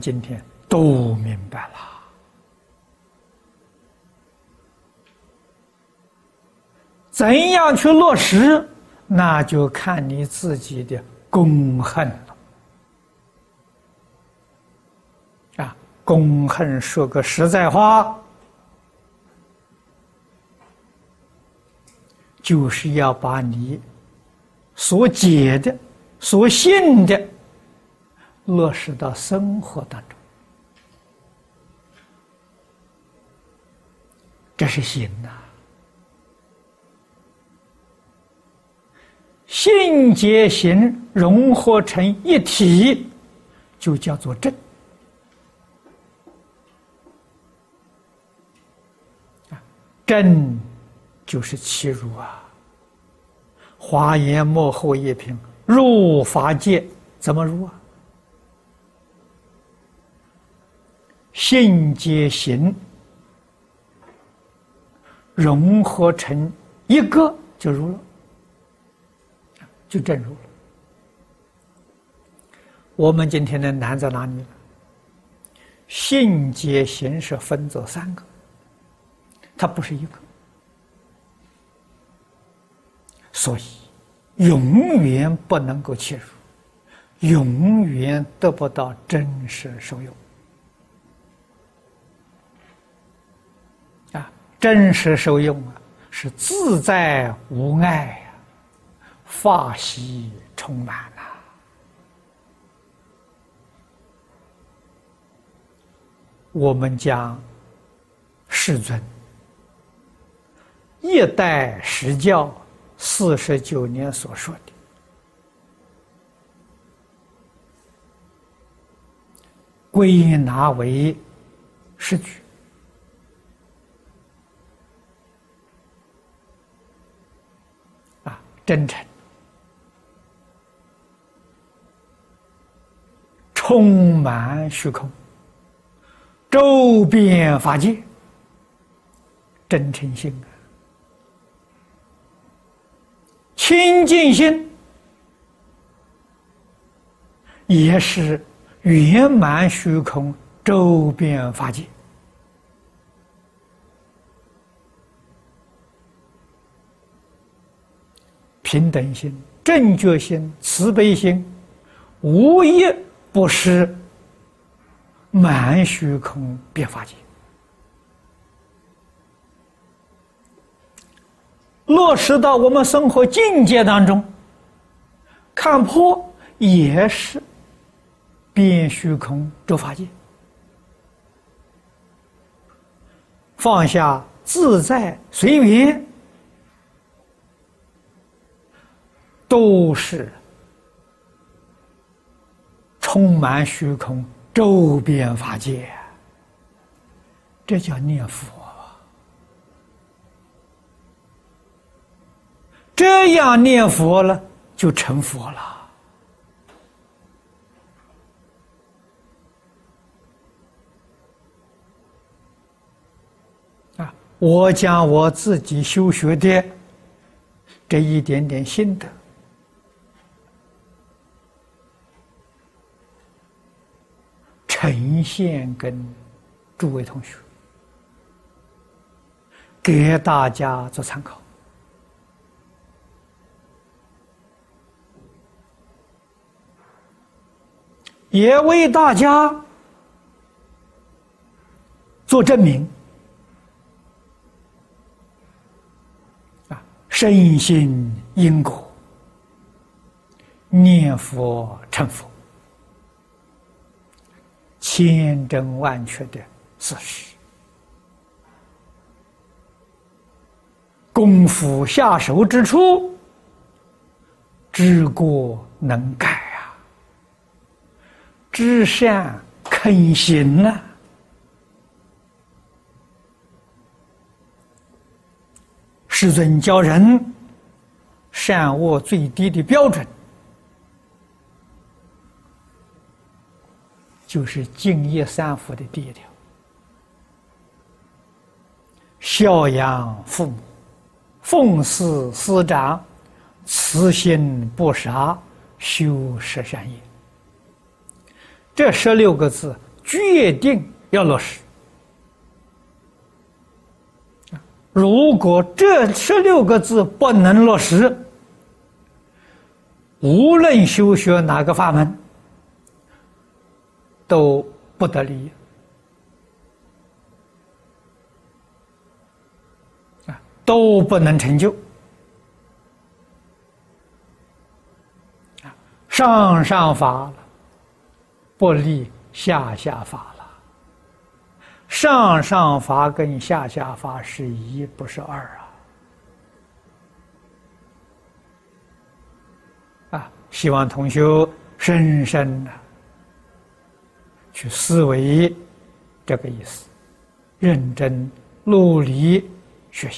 今天都明白了，怎样去落实，那就看你自己的功恨了。啊，功恨说个实在话，就是要把你所解的、所信的。落实到生活当中，这是心呐。性结行融合成一体，就叫做正。啊，正就是其入啊。华严幕后一品入法界，怎么入啊？信皆行，融合成一个就入了，就正入了。我们今天的难在哪里呢？信皆行是分作三个，它不是一个，所以永远不能够切入，永远得不到真实受用。真实受用啊，是自在无碍呀，法喜充满呐。我们将世尊一代实教四十九年所说的，归纳为十句。真诚，充满虚空，周边法界，真诚心啊，清净心也是圆满虚空，周边法界。平等心、正觉心、慈悲心，无一不是满虚空变法界。落实到我们生活境界当中，看破也是变虚空周法界，放下自在随缘。都是充满虚空周边法界，这叫念佛。这样念佛了，就成佛了。啊！我将我自己修学的这一点点心得。呈现跟诸位同学，给大家做参考，也为大家做证明啊！深信因果，念佛成佛。千真万确的事实，功夫下手之处，知过能改啊，知善肯行啊，师尊教人善恶最低的标准。就是敬业三福的第一条：孝养父母，奉事师长，慈心不杀，修十善业。这十六个字决定要落实。如果这十六个字不能落实，无论修学哪个法门，都不得利益啊，都不能成就啊，上上法了，不利下下法了。上上法跟下下法是一，不是二啊！啊，希望同学深深的去思维这个意思，认真努力学习。